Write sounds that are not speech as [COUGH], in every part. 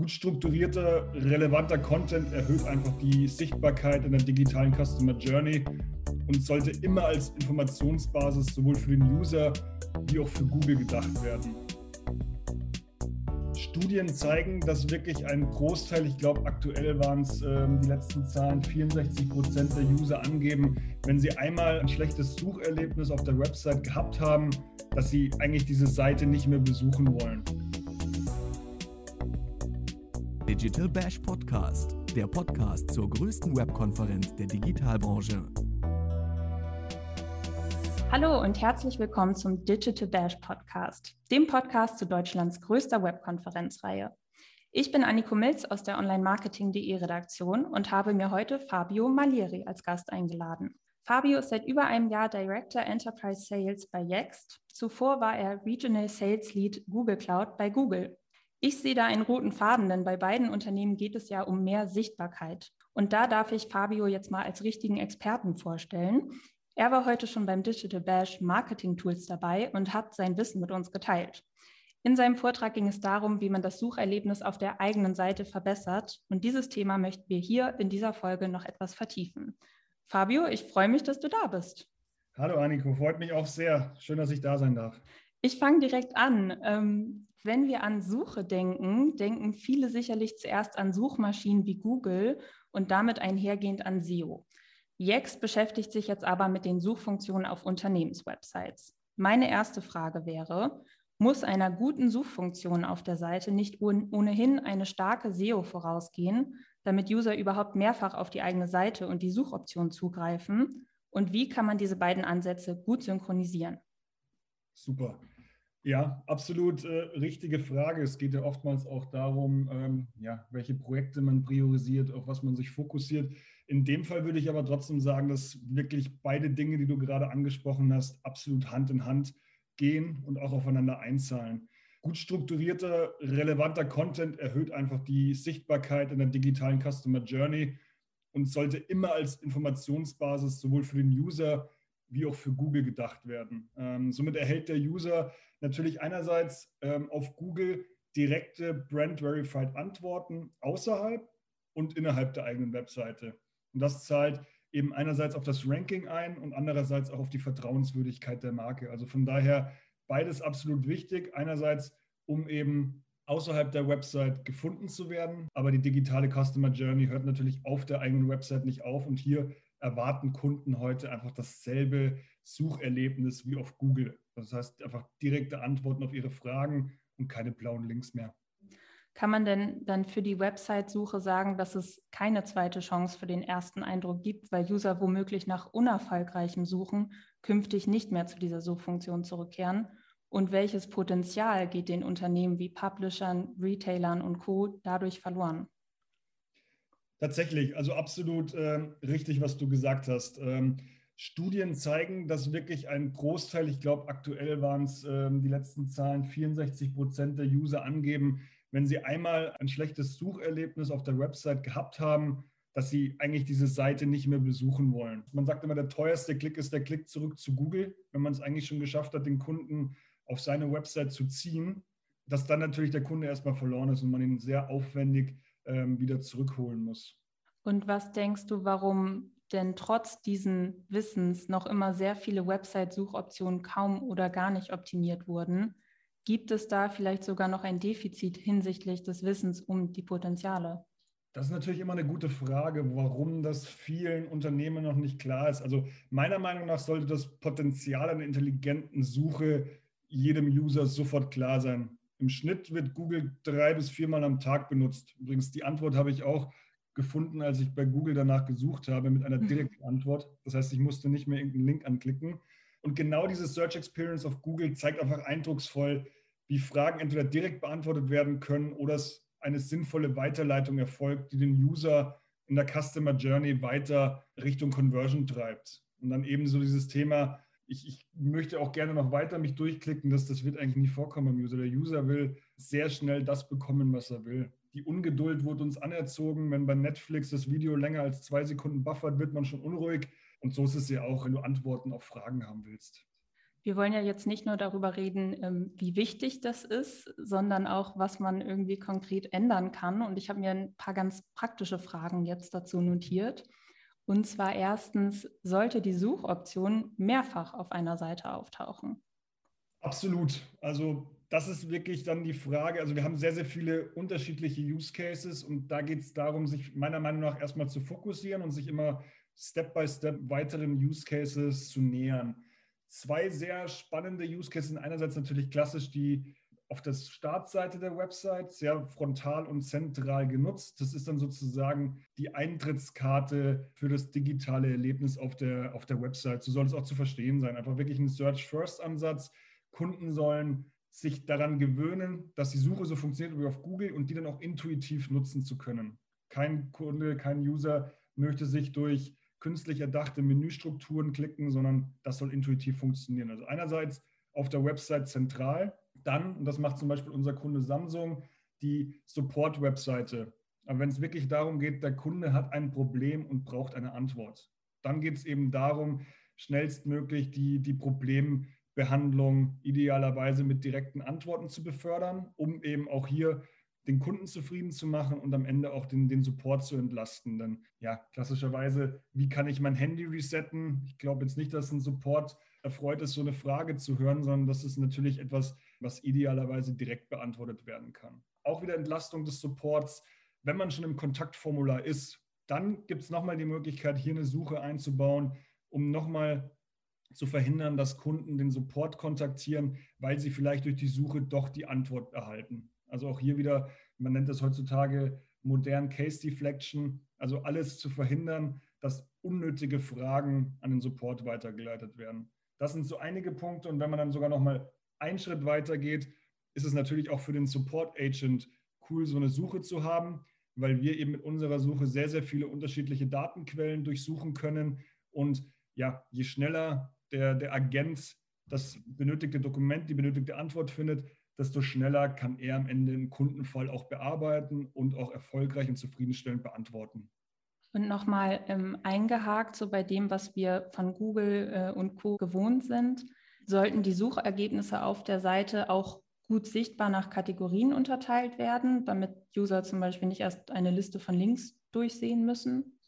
Gut strukturierter, relevanter Content erhöht einfach die Sichtbarkeit in der digitalen Customer Journey und sollte immer als Informationsbasis sowohl für den User wie auch für Google gedacht werden. Studien zeigen, dass wirklich ein Großteil, ich glaube aktuell waren es ähm, die letzten Zahlen, 64 Prozent der User angeben, wenn sie einmal ein schlechtes Sucherlebnis auf der Website gehabt haben, dass sie eigentlich diese Seite nicht mehr besuchen wollen. Digital Bash Podcast, der Podcast zur größten Webkonferenz der Digitalbranche. Hallo und herzlich willkommen zum Digital Bash Podcast, dem Podcast zu Deutschlands größter Webkonferenzreihe. Ich bin Anniko Milz aus der Online-Marketing.de Redaktion und habe mir heute Fabio Malieri als Gast eingeladen. Fabio ist seit über einem Jahr Director Enterprise Sales bei Yext. Zuvor war er Regional Sales Lead Google Cloud bei Google. Ich sehe da einen roten Faden, denn bei beiden Unternehmen geht es ja um mehr Sichtbarkeit. Und da darf ich Fabio jetzt mal als richtigen Experten vorstellen. Er war heute schon beim Digital Bash Marketing Tools dabei und hat sein Wissen mit uns geteilt. In seinem Vortrag ging es darum, wie man das Sucherlebnis auf der eigenen Seite verbessert. Und dieses Thema möchten wir hier in dieser Folge noch etwas vertiefen. Fabio, ich freue mich, dass du da bist. Hallo Anniko, freut mich auch sehr. Schön, dass ich da sein darf. Ich fange direkt an. Ähm, wenn wir an Suche denken, denken viele sicherlich zuerst an Suchmaschinen wie Google und damit einhergehend an SEO. Yext beschäftigt sich jetzt aber mit den Suchfunktionen auf Unternehmenswebsites. Meine erste Frage wäre, muss einer guten Suchfunktion auf der Seite nicht ohnehin eine starke SEO vorausgehen, damit User überhaupt mehrfach auf die eigene Seite und die Suchoption zugreifen? Und wie kann man diese beiden Ansätze gut synchronisieren? Super. Ja, absolut äh, richtige Frage. Es geht ja oftmals auch darum, ähm, ja, welche Projekte man priorisiert, auf was man sich fokussiert. In dem Fall würde ich aber trotzdem sagen, dass wirklich beide Dinge, die du gerade angesprochen hast, absolut Hand in Hand gehen und auch aufeinander einzahlen. Gut strukturierter, relevanter Content erhöht einfach die Sichtbarkeit in der digitalen Customer Journey und sollte immer als Informationsbasis sowohl für den User wie auch für Google gedacht werden. Ähm, somit erhält der User natürlich einerseits ähm, auf Google direkte Brand-Verified Antworten außerhalb und innerhalb der eigenen Webseite. Und das zahlt eben einerseits auf das Ranking ein und andererseits auch auf die Vertrauenswürdigkeit der Marke. Also von daher beides absolut wichtig. Einerseits, um eben außerhalb der Website gefunden zu werden, aber die digitale Customer Journey hört natürlich auf der eigenen Website nicht auf und hier erwarten Kunden heute einfach dasselbe Sucherlebnis wie auf Google. Das heißt einfach direkte Antworten auf ihre Fragen und keine blauen Links mehr. Kann man denn dann für die Website-Suche sagen, dass es keine zweite Chance für den ersten Eindruck gibt, weil User womöglich nach unerfolgreichem Suchen künftig nicht mehr zu dieser Suchfunktion zurückkehren? Und welches Potenzial geht den Unternehmen wie Publishern, Retailern und Co. dadurch verloren? Tatsächlich, also absolut äh, richtig, was du gesagt hast. Ähm, Studien zeigen, dass wirklich ein Großteil, ich glaube aktuell waren es ähm, die letzten Zahlen, 64 Prozent der User angeben, wenn sie einmal ein schlechtes Sucherlebnis auf der Website gehabt haben, dass sie eigentlich diese Seite nicht mehr besuchen wollen. Man sagt immer, der teuerste Klick ist der Klick zurück zu Google, wenn man es eigentlich schon geschafft hat, den Kunden auf seine Website zu ziehen, dass dann natürlich der Kunde erstmal verloren ist und man ihn sehr aufwendig ähm, wieder zurückholen muss. Und was denkst du, warum denn trotz diesen Wissens noch immer sehr viele Website-Suchoptionen kaum oder gar nicht optimiert wurden? Gibt es da vielleicht sogar noch ein Defizit hinsichtlich des Wissens um die Potenziale? Das ist natürlich immer eine gute Frage, warum das vielen Unternehmen noch nicht klar ist. Also meiner Meinung nach sollte das Potenzial einer intelligenten Suche jedem User sofort klar sein. Im Schnitt wird Google drei bis viermal am Tag benutzt. Übrigens, die Antwort habe ich auch gefunden, als ich bei Google danach gesucht habe mit einer mhm. direkten Antwort. Das heißt, ich musste nicht mehr irgendeinen Link anklicken. Und genau diese Search Experience auf Google zeigt einfach eindrucksvoll, wie Fragen entweder direkt beantwortet werden können oder es eine sinnvolle Weiterleitung erfolgt, die den User in der Customer Journey weiter Richtung Conversion treibt. Und dann ebenso dieses Thema, ich, ich, möchte auch gerne noch weiter mich durchklicken, dass das wird eigentlich nie vorkommen im User. Der User will sehr schnell das bekommen, was er will die Ungeduld wurde uns anerzogen. Wenn bei Netflix das Video länger als zwei Sekunden buffert, wird man schon unruhig. Und so ist es ja auch, wenn du Antworten auf Fragen haben willst. Wir wollen ja jetzt nicht nur darüber reden, ähm, wie wichtig das ist, sondern auch, was man irgendwie konkret ändern kann. Und ich habe mir ein paar ganz praktische Fragen jetzt dazu notiert. Und zwar erstens, sollte die Suchoption mehrfach auf einer Seite auftauchen? Absolut. Also das ist wirklich dann die Frage. Also wir haben sehr, sehr viele unterschiedliche Use Cases und da geht es darum, sich meiner Meinung nach erstmal zu fokussieren und sich immer Step-by-Step Step weiteren Use Cases zu nähern zwei sehr spannende Use Cases. Einerseits natürlich klassisch die auf der Startseite der Website sehr frontal und zentral genutzt. Das ist dann sozusagen die Eintrittskarte für das digitale Erlebnis auf der, auf der Website. So soll es auch zu verstehen sein. Einfach wirklich ein Search-First-Ansatz. Kunden sollen sich daran gewöhnen, dass die Suche so funktioniert wie auf Google und die dann auch intuitiv nutzen zu können. Kein Kunde, kein User möchte sich durch künstlich erdachte Menüstrukturen klicken, sondern das soll intuitiv funktionieren. Also einerseits auf der Website zentral, dann, und das macht zum Beispiel unser Kunde Samsung, die Support-Webseite. Aber wenn es wirklich darum geht, der Kunde hat ein Problem und braucht eine Antwort, dann geht es eben darum, schnellstmöglich die, die Problembehandlung idealerweise mit direkten Antworten zu befördern, um eben auch hier den Kunden zufrieden zu machen und am Ende auch den, den Support zu entlasten. Denn ja, klassischerweise, wie kann ich mein Handy resetten? Ich glaube jetzt nicht, dass ein Support erfreut ist, so eine Frage zu hören, sondern das ist natürlich etwas, was idealerweise direkt beantwortet werden kann. Auch wieder Entlastung des Supports. Wenn man schon im Kontaktformular ist, dann gibt es nochmal die Möglichkeit, hier eine Suche einzubauen, um nochmal zu verhindern, dass Kunden den Support kontaktieren, weil sie vielleicht durch die Suche doch die Antwort erhalten. Also auch hier wieder, man nennt das heutzutage modern Case Deflection, also alles zu verhindern, dass unnötige Fragen an den Support weitergeleitet werden. Das sind so einige Punkte und wenn man dann sogar noch mal einen Schritt weiter geht, ist es natürlich auch für den Support Agent cool, so eine Suche zu haben, weil wir eben mit unserer Suche sehr, sehr viele unterschiedliche Datenquellen durchsuchen können. Und ja, je schneller der, der Agent das benötigte Dokument, die benötigte Antwort findet, desto schneller kann er am Ende einen Kundenfall auch bearbeiten und auch erfolgreich und zufriedenstellend beantworten. Und nochmal ähm, eingehakt, so bei dem, was wir von Google äh, und Co. gewohnt sind, sollten die Suchergebnisse auf der Seite auch gut sichtbar nach Kategorien unterteilt werden, damit User zum Beispiel nicht erst eine Liste von Links durchsehen müssen?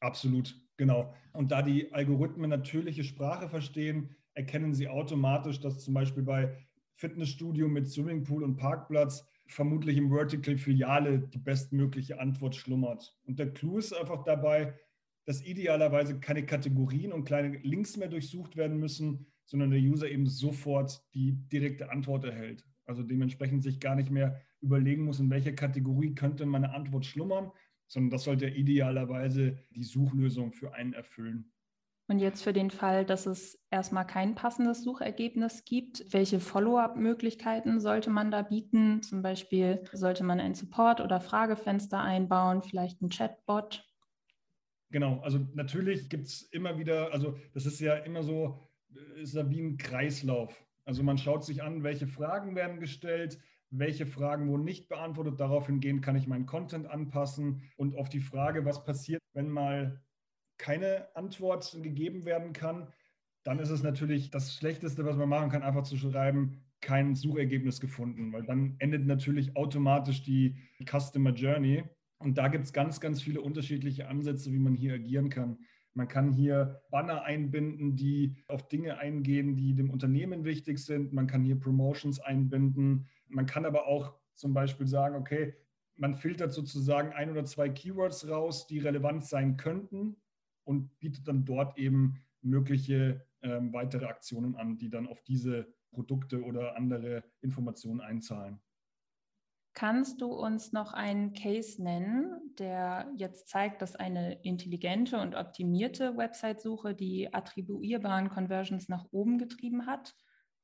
Absolut, genau. Und da die Algorithmen natürliche Sprache verstehen, erkennen sie automatisch, dass zum Beispiel bei Fitnessstudio mit Swimmingpool und Parkplatz vermutlich im Vertical Filiale die bestmögliche Antwort schlummert. Und der Clou ist einfach dabei, dass idealerweise keine Kategorien und kleine Links mehr durchsucht werden müssen, sondern der User eben sofort die direkte Antwort erhält. Also dementsprechend sich gar nicht mehr überlegen muss, in welcher Kategorie könnte meine Antwort schlummern, sondern das sollte idealerweise die Suchlösung für einen erfüllen. Und jetzt für den Fall, dass es erstmal kein passendes Suchergebnis gibt, welche Follow-up-Möglichkeiten sollte man da bieten? Zum Beispiel sollte man ein Support- oder Fragefenster einbauen, vielleicht ein Chatbot? Genau, also natürlich gibt es immer wieder, also das ist ja immer so, ist ja wie ein Kreislauf. Also man schaut sich an, welche Fragen werden gestellt, welche Fragen wurden nicht beantwortet. Daraufhin gehen kann ich meinen Content anpassen und auf die Frage, was passiert, wenn mal keine Antwort gegeben werden kann, dann ist es natürlich das Schlechteste, was man machen kann, einfach zu schreiben, kein Suchergebnis gefunden, weil dann endet natürlich automatisch die Customer Journey. Und da gibt es ganz, ganz viele unterschiedliche Ansätze, wie man hier agieren kann. Man kann hier Banner einbinden, die auf Dinge eingehen, die dem Unternehmen wichtig sind. Man kann hier Promotions einbinden. Man kann aber auch zum Beispiel sagen, okay, man filtert sozusagen ein oder zwei Keywords raus, die relevant sein könnten und bietet dann dort eben mögliche ähm, weitere Aktionen an, die dann auf diese Produkte oder andere Informationen einzahlen. Kannst du uns noch einen Case nennen, der jetzt zeigt, dass eine intelligente und optimierte Website-Suche die attribuierbaren Conversions nach oben getrieben hat?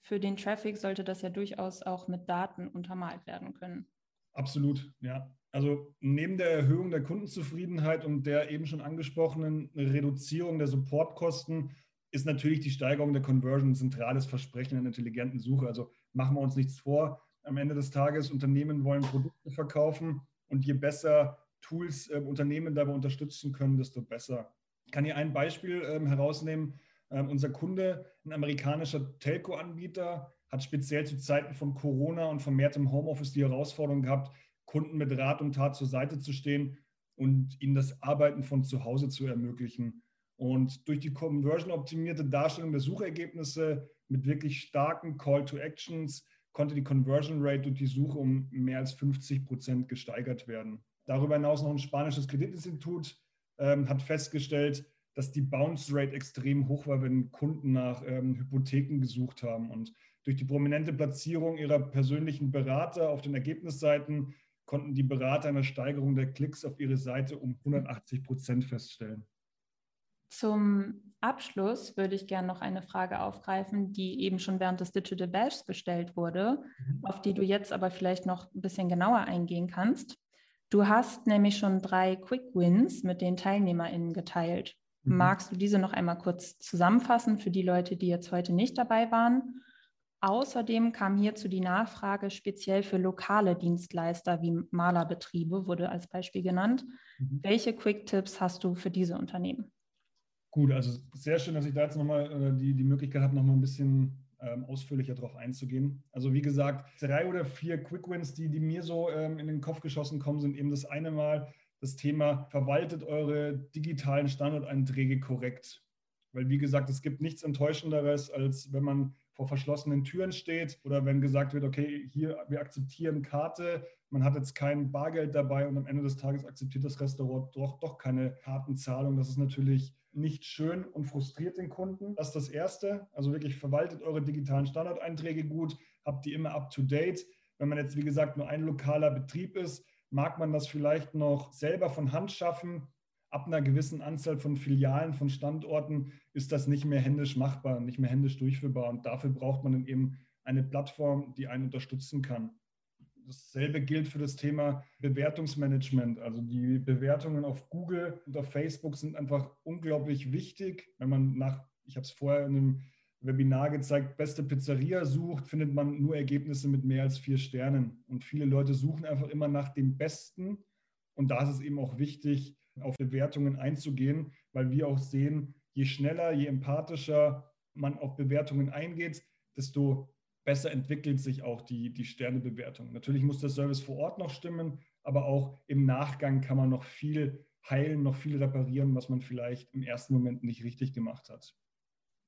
Für den Traffic sollte das ja durchaus auch mit Daten untermalt werden können. Absolut, ja. Also neben der Erhöhung der Kundenzufriedenheit und der eben schon angesprochenen Reduzierung der Supportkosten ist natürlich die Steigerung der Conversion ein zentrales Versprechen einer intelligenten Suche. Also machen wir uns nichts vor. Am Ende des Tages, Unternehmen wollen Produkte verkaufen und je besser Tools äh, Unternehmen dabei unterstützen können, desto besser. Ich kann hier ein Beispiel ähm, herausnehmen. Ähm, unser Kunde, ein amerikanischer Telco-Anbieter, hat speziell zu Zeiten von Corona und vermehrtem Homeoffice die Herausforderung gehabt, Kunden mit Rat und Tat zur Seite zu stehen und ihnen das Arbeiten von zu Hause zu ermöglichen. Und durch die conversion-optimierte Darstellung der Suchergebnisse mit wirklich starken Call to Actions konnte die Conversion Rate durch die Suche um mehr als 50 Prozent gesteigert werden. Darüber hinaus noch ein spanisches Kreditinstitut ähm, hat festgestellt, dass die Bounce Rate extrem hoch war, wenn Kunden nach ähm, Hypotheken gesucht haben. Und durch die prominente Platzierung ihrer persönlichen Berater auf den Ergebnisseiten konnten die Berater eine Steigerung der Klicks auf ihre Seite um 180 Prozent feststellen. Zum Abschluss würde ich gerne noch eine Frage aufgreifen, die eben schon während des Digital Bashs gestellt wurde, mhm. auf die du jetzt aber vielleicht noch ein bisschen genauer eingehen kannst. Du hast nämlich schon drei Quick Wins mit den TeilnehmerInnen geteilt. Mhm. Magst du diese noch einmal kurz zusammenfassen für die Leute, die jetzt heute nicht dabei waren? Außerdem kam hierzu die Nachfrage speziell für lokale Dienstleister wie Malerbetriebe, wurde als Beispiel genannt. Mhm. Welche Quick-Tipps hast du für diese Unternehmen? Gut, also sehr schön, dass ich da jetzt nochmal äh, die, die Möglichkeit habe, nochmal ein bisschen ähm, ausführlicher darauf einzugehen. Also wie gesagt, drei oder vier Quick Wins, die, die mir so ähm, in den Kopf geschossen kommen, sind eben das eine Mal das Thema, verwaltet eure digitalen Standorteinträge korrekt. Weil wie gesagt, es gibt nichts Enttäuschenderes, als wenn man vor verschlossenen Türen steht oder wenn gesagt wird, okay, hier, wir akzeptieren Karte, man hat jetzt kein Bargeld dabei und am Ende des Tages akzeptiert das Restaurant doch, doch keine Kartenzahlung. Das ist natürlich nicht schön und frustriert den Kunden. Das ist das Erste. Also wirklich verwaltet eure digitalen Standardeinträge gut, habt die immer up-to-date. Wenn man jetzt, wie gesagt, nur ein lokaler Betrieb ist, mag man das vielleicht noch selber von Hand schaffen ab einer gewissen Anzahl von Filialen, von Standorten ist das nicht mehr händisch machbar, nicht mehr händisch durchführbar. Und dafür braucht man dann eben eine Plattform, die einen unterstützen kann. Dasselbe gilt für das Thema Bewertungsmanagement. Also die Bewertungen auf Google und auf Facebook sind einfach unglaublich wichtig. Wenn man nach, ich habe es vorher in einem Webinar gezeigt, beste Pizzeria sucht, findet man nur Ergebnisse mit mehr als vier Sternen. Und viele Leute suchen einfach immer nach dem Besten. Und da ist es eben auch wichtig, auf Bewertungen einzugehen, weil wir auch sehen, je schneller, je empathischer man auf Bewertungen eingeht, desto besser entwickelt sich auch die, die Sternebewertung. Natürlich muss der Service vor Ort noch stimmen, aber auch im Nachgang kann man noch viel heilen, noch viel reparieren, was man vielleicht im ersten Moment nicht richtig gemacht hat.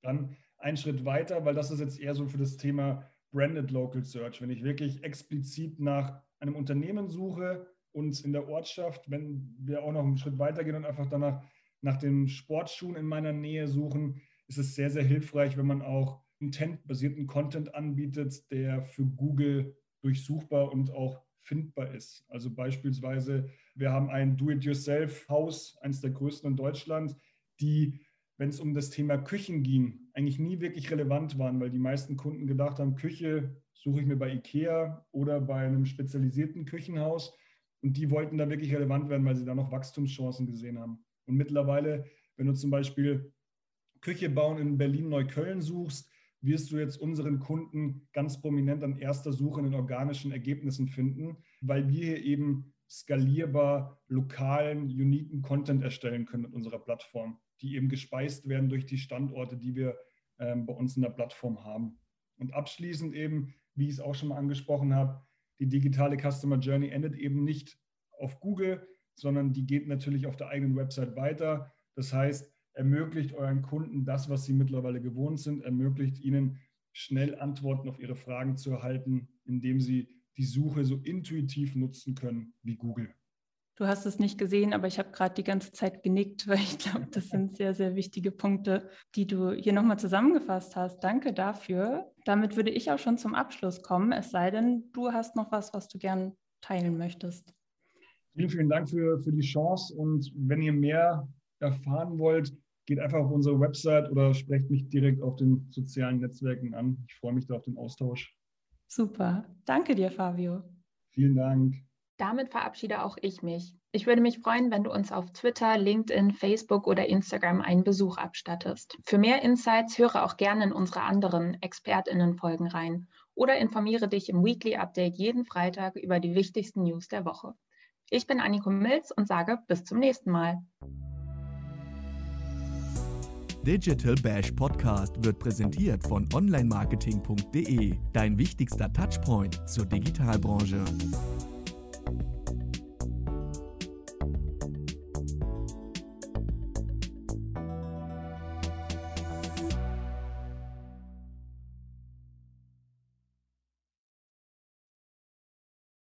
Dann ein Schritt weiter, weil das ist jetzt eher so für das Thema Branded Local Search. Wenn ich wirklich explizit nach einem Unternehmen suche, uns in der Ortschaft, wenn wir auch noch einen Schritt weiter gehen und einfach danach nach den Sportschuhen in meiner Nähe suchen, ist es sehr, sehr hilfreich, wenn man auch intent-basierten Content anbietet, der für Google durchsuchbar und auch findbar ist. Also beispielsweise, wir haben ein Do-it-yourself-Haus, eines der größten in Deutschland, die, wenn es um das Thema Küchen ging, eigentlich nie wirklich relevant waren, weil die meisten Kunden gedacht haben, Küche suche ich mir bei IKEA oder bei einem spezialisierten Küchenhaus. Und die wollten da wirklich relevant werden, weil sie da noch Wachstumschancen gesehen haben. Und mittlerweile, wenn du zum Beispiel Küche bauen in Berlin-Neukölln suchst, wirst du jetzt unseren Kunden ganz prominent an erster Suche in den organischen Ergebnissen finden, weil wir hier eben skalierbar lokalen, uniken Content erstellen können mit unserer Plattform, die eben gespeist werden durch die Standorte, die wir ähm, bei uns in der Plattform haben. Und abschließend eben, wie ich es auch schon mal angesprochen habe, die digitale Customer Journey endet eben nicht auf Google, sondern die geht natürlich auf der eigenen Website weiter. Das heißt, ermöglicht euren Kunden das, was sie mittlerweile gewohnt sind, ermöglicht ihnen schnell Antworten auf ihre Fragen zu erhalten, indem sie die Suche so intuitiv nutzen können wie Google. Du hast es nicht gesehen, aber ich habe gerade die ganze Zeit genickt, [LAUGHS] weil ich glaube, das sind sehr, sehr wichtige Punkte, die du hier nochmal zusammengefasst hast. Danke dafür. Damit würde ich auch schon zum Abschluss kommen, es sei denn, du hast noch was, was du gern teilen möchtest. Vielen, vielen Dank für, für die Chance und wenn ihr mehr erfahren wollt, geht einfach auf unsere Website oder sprecht mich direkt auf den sozialen Netzwerken an. Ich freue mich da auf den Austausch. Super. Danke dir, Fabio. Vielen Dank. Damit verabschiede auch ich mich. Ich würde mich freuen, wenn du uns auf Twitter, LinkedIn, Facebook oder Instagram einen Besuch abstattest. Für mehr Insights höre auch gerne in unsere anderen ExpertInnen-Folgen rein oder informiere dich im Weekly Update jeden Freitag über die wichtigsten News der Woche. Ich bin Anniko Milz und sage bis zum nächsten Mal. Digital Bash Podcast wird präsentiert von onlinemarketing.de, dein wichtigster Touchpoint zur Digitalbranche.